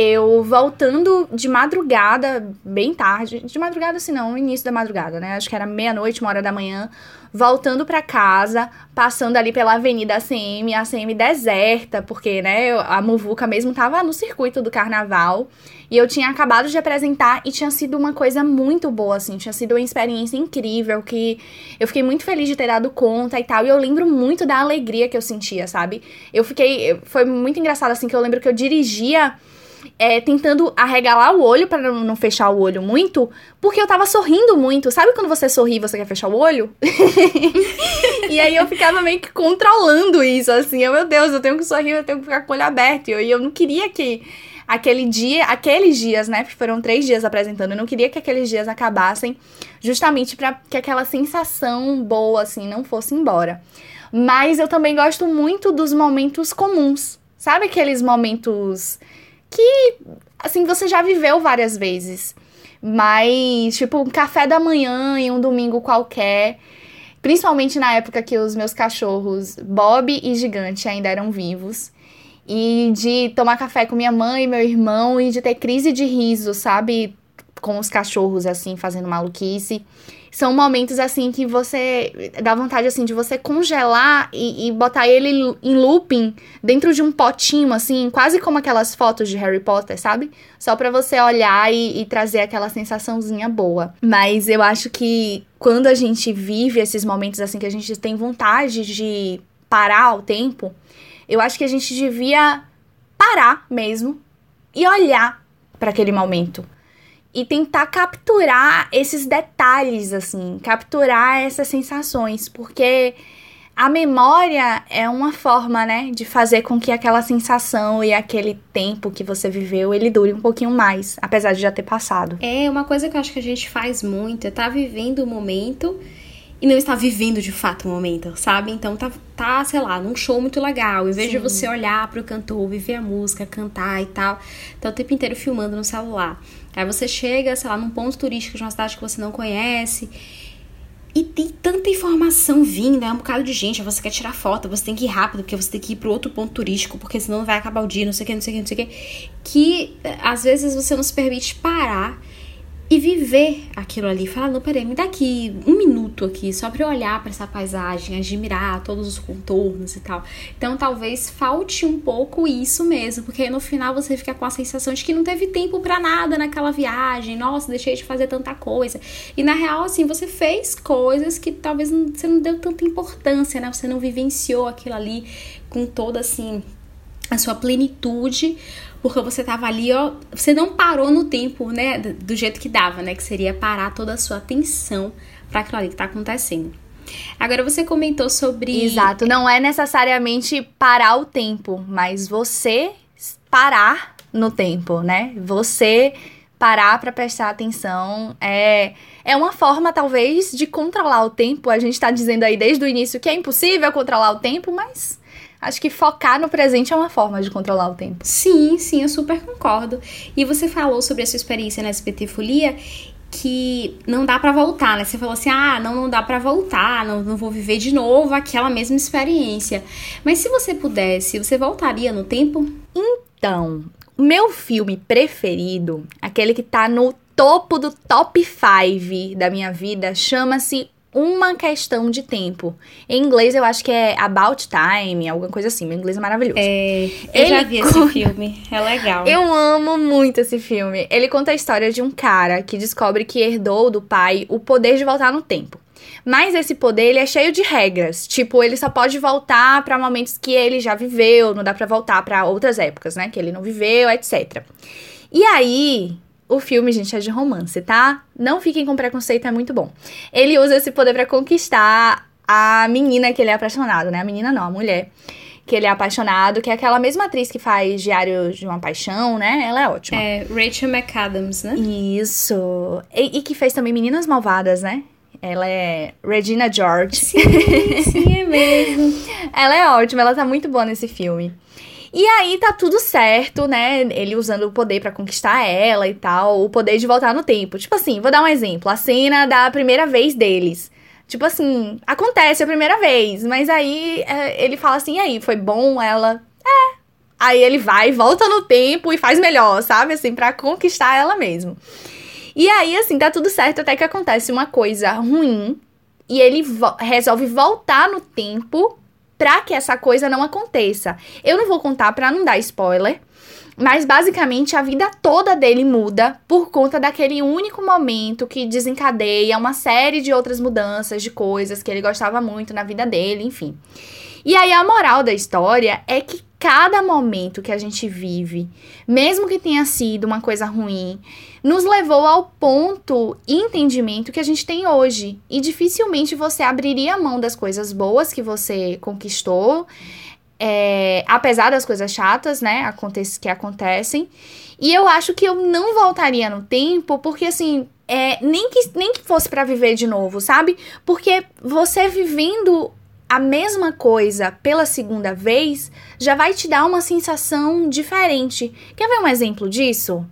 eu voltando de madrugada, bem tarde, de madrugada assim não, início da madrugada, né? Acho que era meia-noite, uma hora da manhã, voltando para casa, passando ali pela Avenida ACM, ACM deserta, porque, né, a Muvuca mesmo tava no circuito do carnaval. E eu tinha acabado de apresentar e tinha sido uma coisa muito boa, assim, tinha sido uma experiência incrível que eu fiquei muito feliz de ter dado conta e tal. E eu lembro muito da alegria que eu sentia, sabe? Eu fiquei. Foi muito engraçado, assim, que eu lembro que eu dirigia é, tentando arregalar o olho para não, fechar o olho muito, porque eu tava sorrindo muito. Sabe quando você sorri e você quer fechar o olho? e aí eu ficava meio que controlando isso, assim. Eu, meu Deus, eu tenho que sorrir, eu tenho que ficar com o olho aberto. E eu, eu não queria que aquele dia, aqueles dias, né? Foram três dias apresentando, eu não queria que aqueles dias acabassem justamente para que aquela sensação boa, assim, não fosse embora. Mas eu também gosto muito dos momentos comuns. Sabe aqueles momentos que, assim, você já viveu várias vezes. Mas, tipo, um café da manhã em um domingo qualquer. Principalmente na época que os meus cachorros, Bob e Gigante, ainda eram vivos. E de tomar café com minha mãe e meu irmão e de ter crise de riso, sabe? Com os cachorros, assim, fazendo maluquice são momentos assim que você dá vontade assim de você congelar e, e, botar ele em looping dentro de um potinho assim, quase como aquelas fotos de Harry Potter, sabe? Só para você olhar e, e trazer aquela sensaçãozinha boa. Mas eu acho que quando a gente vive esses momentos assim que a gente tem vontade de parar o tempo, eu acho que a gente devia parar mesmo e olhar para aquele momento e tentar capturar esses detalhes, assim, capturar essas sensações, porque a memória é uma forma, né, de fazer com que aquela sensação e aquele tempo que você viveu, ele dure um pouquinho mais, apesar de já ter passado. É, uma coisa que eu acho que a gente faz muito é tá vivendo o momento e não está vivendo de fato o momento, sabe? Então tá, tá sei lá, num show muito legal. Em vez Sim. de você olhar pro cantor, viver a música, cantar e tal, tá o tempo inteiro filmando no celular. Aí você chega, sei lá, num ponto turístico de uma cidade que você não conhece. E tem tanta informação vindo, é um bocado de gente, você quer tirar foto, você tem que ir rápido, porque você tem que ir pro outro ponto turístico, porque senão não vai acabar o dia, não sei o que, não sei o que, não sei o que. Que às vezes você não se permite parar e viver aquilo ali. Falar, não, peraí, me dá aqui um minuto aqui, só pra eu olhar para essa paisagem, admirar todos os contornos e tal. Então talvez falte um pouco isso mesmo, porque no final você fica com a sensação de que não teve tempo para nada naquela viagem. Nossa, deixei de fazer tanta coisa. E na real, assim, você fez coisas que talvez você não deu tanta importância, né? Você não vivenciou aquilo ali com toda, assim, a sua plenitude porque você tava ali, ó, você não parou no tempo, né, do jeito que dava, né, que seria parar toda a sua atenção para aquilo ali que tá acontecendo. Agora você comentou sobre Exato, não é necessariamente parar o tempo, mas você parar no tempo, né? Você parar para prestar atenção é é uma forma talvez de controlar o tempo. A gente tá dizendo aí desde o início que é impossível controlar o tempo, mas Acho que focar no presente é uma forma de controlar o tempo. Sim, sim, eu super concordo. E você falou sobre a sua experiência na SBT Folia que não dá para voltar, né? Você falou assim: "Ah, não, não dá para voltar, não, não vou viver de novo aquela mesma experiência". Mas se você pudesse, você voltaria no tempo? Então, o meu filme preferido, aquele que tá no topo do top 5 da minha vida, chama-se uma questão de tempo. Em inglês eu acho que é About Time, alguma coisa assim. Meu inglês é maravilhoso. É, eu Ele já vi conta... esse filme, é legal. Eu amo muito esse filme. Ele conta a história de um cara que descobre que herdou do pai o poder de voltar no tempo. Mas esse poder ele é cheio de regras. Tipo, ele só pode voltar para momentos que ele já viveu, não dá para voltar para outras épocas, né, que ele não viveu, etc. E aí, o filme, gente, é de romance, tá? Não fiquem com preconceito, é muito bom. Ele usa esse poder para conquistar a menina que ele é apaixonado, né? A menina não, a mulher que ele é apaixonado, que é aquela mesma atriz que faz Diário de uma Paixão, né? Ela é ótima. É, Rachel McAdams, né? Isso. E, e que fez também Meninas Malvadas, né? Ela é Regina George. Sim, sim, é mesmo. ela é ótima, ela tá muito boa nesse filme. E aí tá tudo certo, né? Ele usando o poder para conquistar ela e tal, o poder de voltar no tempo. Tipo assim, vou dar um exemplo, a cena da primeira vez deles. Tipo assim, acontece a primeira vez, mas aí é, ele fala assim: e aí, foi bom ela? É. Aí ele vai, volta no tempo e faz melhor, sabe? Assim, pra conquistar ela mesmo. E aí, assim, tá tudo certo até que acontece uma coisa ruim e ele vo resolve voltar no tempo para que essa coisa não aconteça. Eu não vou contar para não dar spoiler, mas basicamente a vida toda dele muda por conta daquele único momento que desencadeia uma série de outras mudanças de coisas que ele gostava muito na vida dele, enfim. E aí a moral da história é que cada momento que a gente vive, mesmo que tenha sido uma coisa ruim, nos levou ao ponto e entendimento que a gente tem hoje. E dificilmente você abriria a mão das coisas boas que você conquistou, é, apesar das coisas chatas, né, acontece, que acontecem. E eu acho que eu não voltaria no tempo, porque assim, é, nem, que, nem que fosse para viver de novo, sabe? Porque você vivendo a mesma coisa pela segunda vez já vai te dar uma sensação diferente. Quer ver um exemplo disso?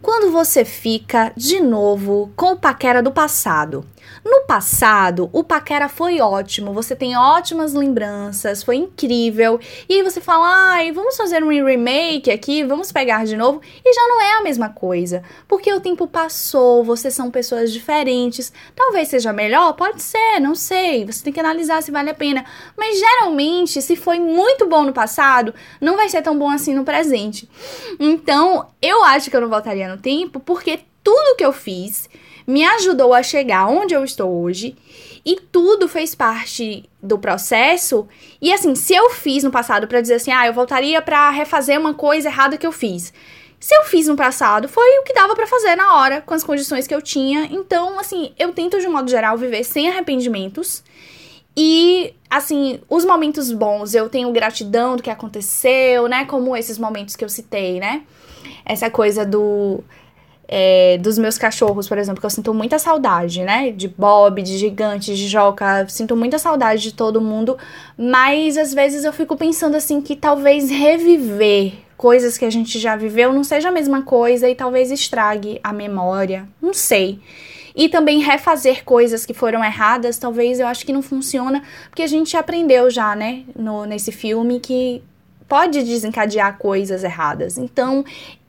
Quando você fica de novo com o paquera do passado. No passado, o paquera foi ótimo, você tem ótimas lembranças, foi incrível. E aí você fala, ai, vamos fazer um remake aqui, vamos pegar de novo. E já não é a mesma coisa, porque o tempo passou, vocês são pessoas diferentes. Talvez seja melhor, pode ser, não sei. Você tem que analisar se vale a pena. Mas geralmente, se foi muito bom no passado, não vai ser tão bom assim no presente. Então, eu acho que eu não voltaria no tempo, porque tudo que eu fiz me ajudou a chegar onde eu estou hoje e tudo fez parte do processo. E assim, se eu fiz no passado para dizer assim, ah, eu voltaria para refazer uma coisa errada que eu fiz. Se eu fiz no passado, foi o que dava para fazer na hora, com as condições que eu tinha. Então, assim, eu tento de um modo geral viver sem arrependimentos. E, assim, os momentos bons, eu tenho gratidão do que aconteceu, né? Como esses momentos que eu citei, né? Essa coisa do é, dos meus cachorros, por exemplo, que eu sinto muita saudade, né? De Bob, de Gigante, de Joca, sinto muita saudade de todo mundo, mas às vezes eu fico pensando assim que talvez reviver coisas que a gente já viveu não seja a mesma coisa e talvez estrague a memória, não sei. E também refazer coisas que foram erradas, talvez eu acho que não funciona, porque a gente aprendeu já, né, no, nesse filme que pode desencadear coisas erradas. Então,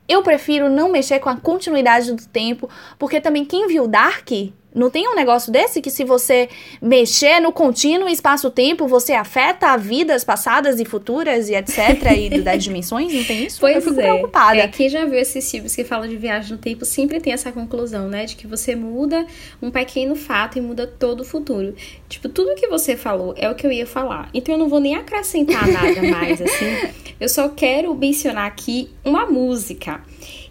Eu prefiro não mexer com a continuidade do tempo, porque também quem viu Dark não tem um negócio desse que se você mexer no contínuo espaço-tempo, você afeta a vidas passadas e futuras e etc. e das dimensões? Não tem isso? Pois eu fico é. preocupada. É, quem já viu esses filmes que falam de viagem no tempo sempre tem essa conclusão, né? De que você muda um pequeno fato e muda todo o futuro. Tipo, tudo que você falou é o que eu ia falar. Então eu não vou nem acrescentar nada mais, assim. Eu só quero mencionar aqui uma música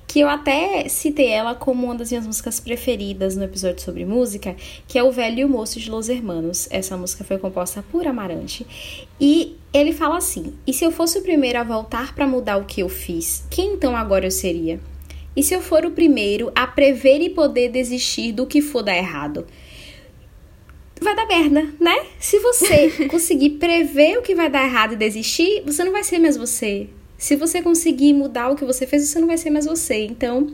que eu até citei ela como uma das minhas músicas preferidas no episódio sobre música, que é o Velho e o Moço de Los Hermanos. Essa música foi composta por Amarante. E ele fala assim: E se eu fosse o primeiro a voltar para mudar o que eu fiz, quem então agora eu seria? E se eu for o primeiro a prever e poder desistir do que for dar errado? Vai dar merda, né? Se você conseguir prever o que vai dar errado e desistir, você não vai ser mais você. Se você conseguir mudar o que você fez, você não vai ser mais você. Então,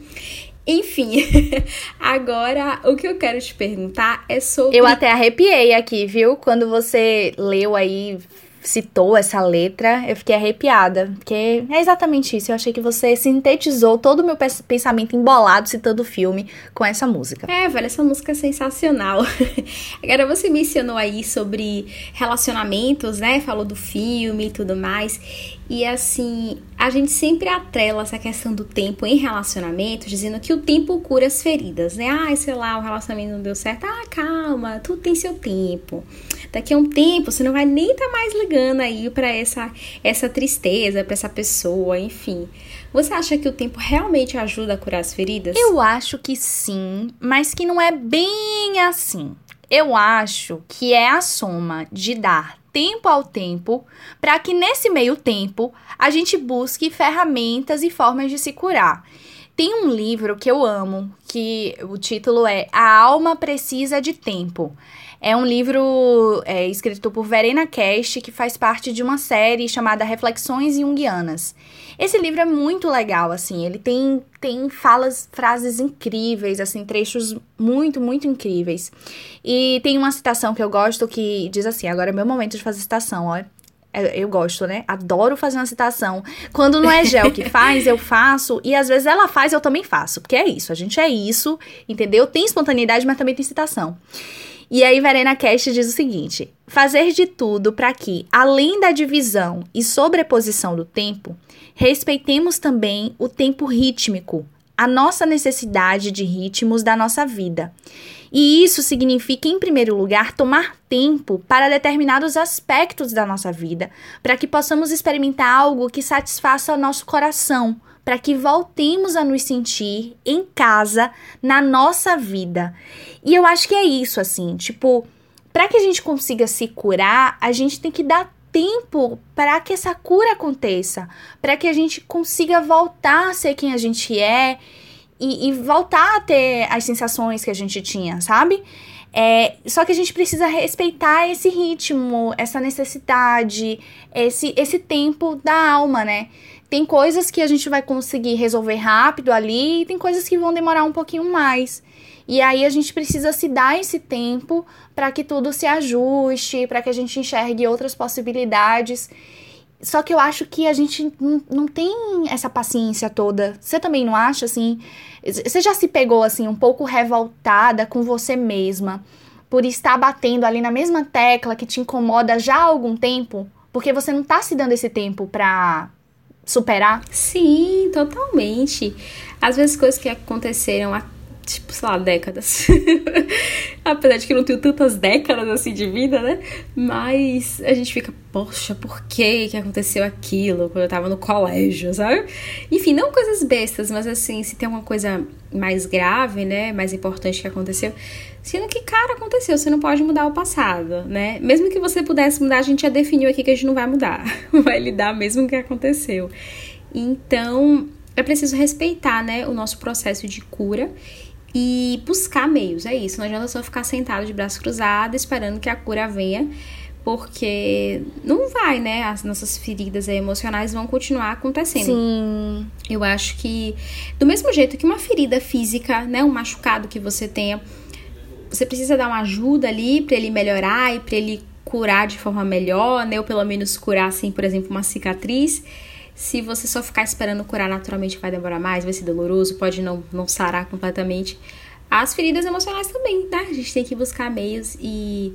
enfim, agora o que eu quero te perguntar é sobre. Eu até arrepiei aqui, viu? Quando você leu aí, citou essa letra, eu fiquei arrepiada. Porque é exatamente isso. Eu achei que você sintetizou todo o meu pensamento embolado citando o filme com essa música. É, velho, essa música é sensacional. Agora você mencionou aí sobre relacionamentos, né? Falou do filme e tudo mais. E assim, a gente sempre atrela essa questão do tempo em relacionamentos, dizendo que o tempo cura as feridas, né? Ah, sei lá, o relacionamento não deu certo. Ah, calma, tudo tem seu tempo. Daqui a um tempo você não vai nem estar tá mais ligando aí para essa essa tristeza, para essa pessoa, enfim. Você acha que o tempo realmente ajuda a curar as feridas? Eu acho que sim, mas que não é bem assim. Eu acho que é a soma de dar tempo ao tempo, para que nesse meio tempo a gente busque ferramentas e formas de se curar. Tem um livro que eu amo, que o título é A Alma Precisa de Tempo. É um livro é, escrito por Verena Cast, que faz parte de uma série chamada Reflexões Jungianas. Esse livro é muito legal, assim, ele tem, tem falas, frases incríveis, assim, trechos muito, muito incríveis. E tem uma citação que eu gosto que diz assim, agora é meu momento de fazer citação, ó. É, eu gosto, né? Adoro fazer uma citação. Quando não é Gel que faz, eu faço. E às vezes ela faz, eu também faço. Porque é isso. A gente é isso, entendeu? Tem espontaneidade, mas também tem citação. E aí, Verena Cast diz o seguinte: fazer de tudo para que, além da divisão e sobreposição do tempo, respeitemos também o tempo rítmico, a nossa necessidade de ritmos da nossa vida. E isso significa, em primeiro lugar, tomar tempo para determinados aspectos da nossa vida, para que possamos experimentar algo que satisfaça o nosso coração, para que voltemos a nos sentir em casa na nossa vida. E eu acho que é isso, assim, tipo, para que a gente consiga se curar, a gente tem que dar tempo para que essa cura aconteça, para que a gente consiga voltar a ser quem a gente é e, e voltar a ter as sensações que a gente tinha, sabe? É, só que a gente precisa respeitar esse ritmo, essa necessidade, esse, esse tempo da alma, né? Tem coisas que a gente vai conseguir resolver rápido ali e tem coisas que vão demorar um pouquinho mais. E aí a gente precisa se dar esse tempo para que tudo se ajuste, para que a gente enxergue outras possibilidades. Só que eu acho que a gente não, tem essa paciência toda. Você também não acha assim? Você já se pegou assim um pouco revoltada com você mesma por estar batendo ali na mesma tecla que te incomoda já há algum tempo? Porque você não tá se dando esse tempo pra superar? Sim, totalmente. Às vezes coisas que aconteceram há, tipo, sei lá, décadas. Apesar de que não tenho tantas décadas assim de vida, né? Mas a gente fica, poxa, por que que aconteceu aquilo quando eu tava no colégio, sabe? Enfim, não coisas bestas, mas assim, se tem uma coisa mais grave, né? Mais importante que aconteceu. Sendo que, cara, aconteceu, você não pode mudar o passado, né? Mesmo que você pudesse mudar, a gente já definiu aqui que a gente não vai mudar. Vai lidar mesmo com o que aconteceu. Então, é preciso respeitar, né, o nosso processo de cura e buscar meios, é isso. Não adianta só ficar sentado de braço cruzado esperando que a cura venha, porque não vai, né? As nossas feridas emocionais vão continuar acontecendo. Sim. Eu acho que do mesmo jeito que uma ferida física, né, um machucado que você tenha você precisa dar uma ajuda ali para ele melhorar e para ele curar de forma melhor, né? Ou pelo menos curar, assim, por exemplo, uma cicatriz. Se você só ficar esperando curar naturalmente, vai demorar mais, vai ser doloroso, pode não, não sarar completamente. As feridas emocionais também, tá? A gente tem que buscar meios e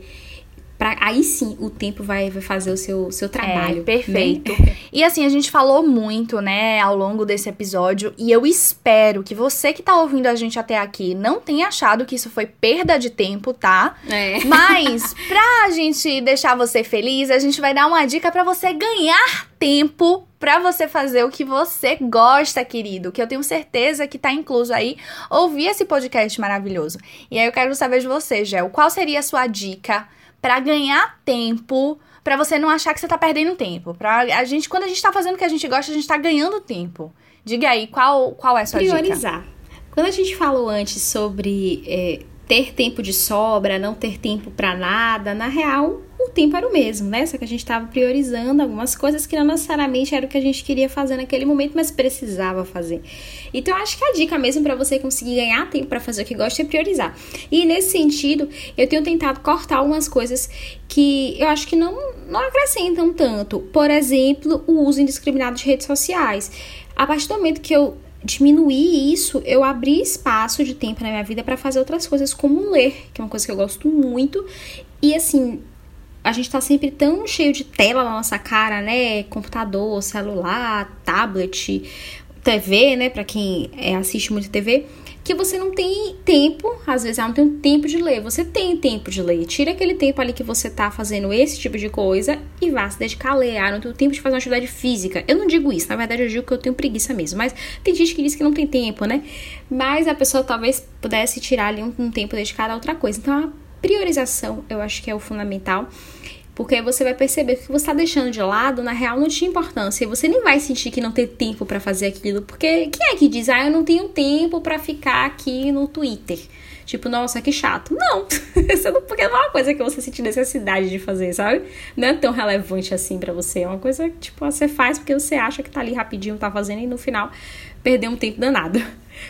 Pra, aí sim o tempo vai, vai fazer o seu, seu trabalho. É, perfeito. Né? E assim, a gente falou muito, né, ao longo desse episódio, e eu espero que você que tá ouvindo a gente até aqui não tenha achado que isso foi perda de tempo, tá? É. Mas, pra gente deixar você feliz, a gente vai dar uma dica para você ganhar tempo para você fazer o que você gosta, querido, que eu tenho certeza que tá incluso aí ouvir esse podcast maravilhoso. E aí eu quero saber de você, Gel, qual seria a sua dica? Para ganhar tempo, para você não achar que você tá perdendo tempo. Pra a gente, quando a gente tá fazendo o que a gente gosta, a gente tá ganhando tempo. Diga aí, qual, qual é a sua Priorizar. dica? Quando a gente falou antes sobre é, ter tempo de sobra, não ter tempo para nada, na real, o tempo era o mesmo, né? Só que a gente estava priorizando algumas coisas que não necessariamente era o que a gente queria fazer naquele momento, mas precisava fazer. Então, acho que a dica mesmo para você conseguir ganhar tempo para fazer o que gosta é priorizar. E nesse sentido, eu tenho tentado cortar algumas coisas que eu acho que não, não acrescentam tanto. Por exemplo, o uso indiscriminado de redes sociais. A partir do momento que eu diminuir isso, eu abri espaço de tempo na minha vida para fazer outras coisas, como ler, que é uma coisa que eu gosto muito. E assim, a gente tá sempre tão cheio de tela na nossa cara, né? Computador, celular, tablet, TV, né? Para quem é, assiste muito TV, que você não tem tempo, às vezes, ah, não tenho tempo de ler. Você tem tempo de ler. Tira aquele tempo ali que você tá fazendo esse tipo de coisa e vá se dedicar a ler. Ah, não tenho tempo de fazer uma atividade física. Eu não digo isso, na verdade eu digo que eu tenho preguiça mesmo. Mas tem gente que diz que não tem tempo, né? Mas a pessoa talvez pudesse tirar ali um, um tempo dedicado a outra coisa. Então priorização eu acho que é o fundamental. Porque aí você vai perceber que o que você está deixando de lado, na real, não tinha importância. E você nem vai sentir que não tem tempo para fazer aquilo. Porque quem é que diz, ah, eu não tenho tempo para ficar aqui no Twitter? Tipo, nossa, que chato. Não, porque não é uma coisa que você sente necessidade de fazer, sabe? Não é tão relevante assim para você. É uma coisa que, tipo, você faz porque você acha que tá ali rapidinho, tá fazendo, e no final perdeu um tempo danado.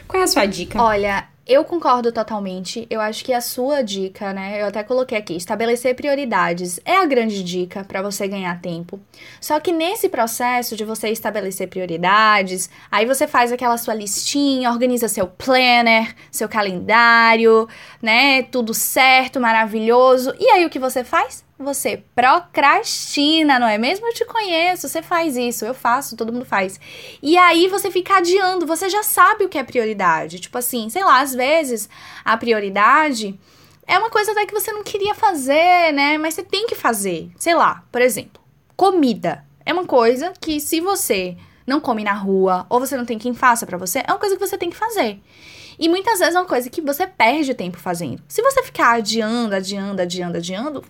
Qual é a sua dica? Olha, eu concordo totalmente. Eu acho que a sua dica, né? Eu até coloquei aqui, estabelecer prioridades é a grande dica para você ganhar tempo. Só que nesse processo de você estabelecer prioridades, aí você faz aquela sua listinha, organiza seu planner, seu calendário, né? Tudo certo, maravilhoso. E aí o que você faz? Você procrastina, não é mesmo? Eu te conheço, você faz isso, eu faço, todo mundo faz. E aí você fica adiando, você já sabe o que é prioridade. Tipo assim, sei lá, às vezes a prioridade é uma coisa até que você não queria fazer, né? Mas você tem que fazer. Sei lá, por exemplo, comida. É uma coisa que se você não come na rua ou você não tem quem faça para você, é uma coisa que você tem que fazer. E muitas vezes é uma coisa que você perde tempo fazendo. Se você ficar adiando, adiando, adiando, adiando,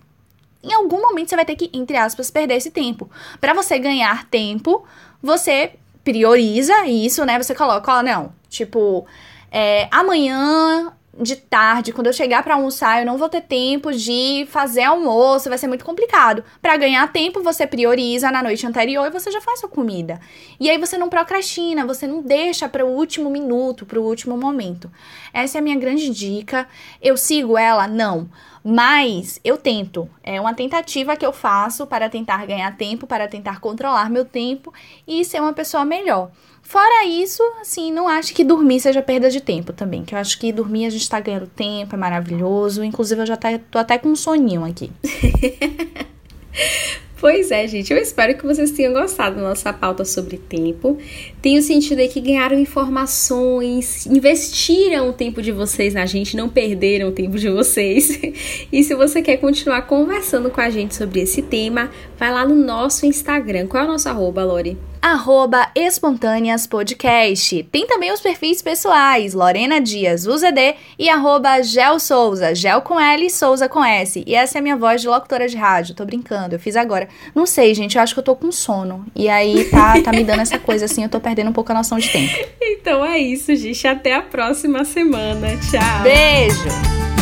em algum momento você vai ter que, entre aspas, perder esse tempo. Para você ganhar tempo, você prioriza isso, né? Você coloca, ó, não, tipo, é, amanhã de tarde, quando eu chegar para almoçar, eu não vou ter tempo de fazer almoço, vai ser muito complicado. Para ganhar tempo, você prioriza na noite anterior e você já faz sua comida. E aí você não procrastina, você não deixa para o último minuto, para o último momento. Essa é a minha grande dica. Eu sigo ela? Não. Mas eu tento. É uma tentativa que eu faço para tentar ganhar tempo, para tentar controlar meu tempo e ser uma pessoa melhor. Fora isso, assim, não acho que dormir seja perda de tempo também. Que eu acho que dormir a gente tá ganhando tempo, é maravilhoso. Inclusive, eu já tá, tô até com um soninho aqui. Pois é, gente. Eu espero que vocês tenham gostado da nossa pauta sobre tempo. Tenho sentido aí que ganharam informações, investiram o tempo de vocês na gente, não perderam o tempo de vocês. E se você quer continuar conversando com a gente sobre esse tema, vai lá no nosso Instagram. Qual é o nosso arroba, Lori? arroba Espontâneas Podcast. Tem também os perfis pessoais, Lorena Dias, UZD e arroba Gel Souza, Gel com L Souza com S. E essa é a minha voz de locutora de rádio, tô brincando, eu fiz agora. Não sei, gente, eu acho que eu tô com sono. E aí tá, tá me dando essa coisa assim, eu tô perdendo um pouco a noção de tempo. Então é isso, gente. Até a próxima semana. Tchau. Beijo!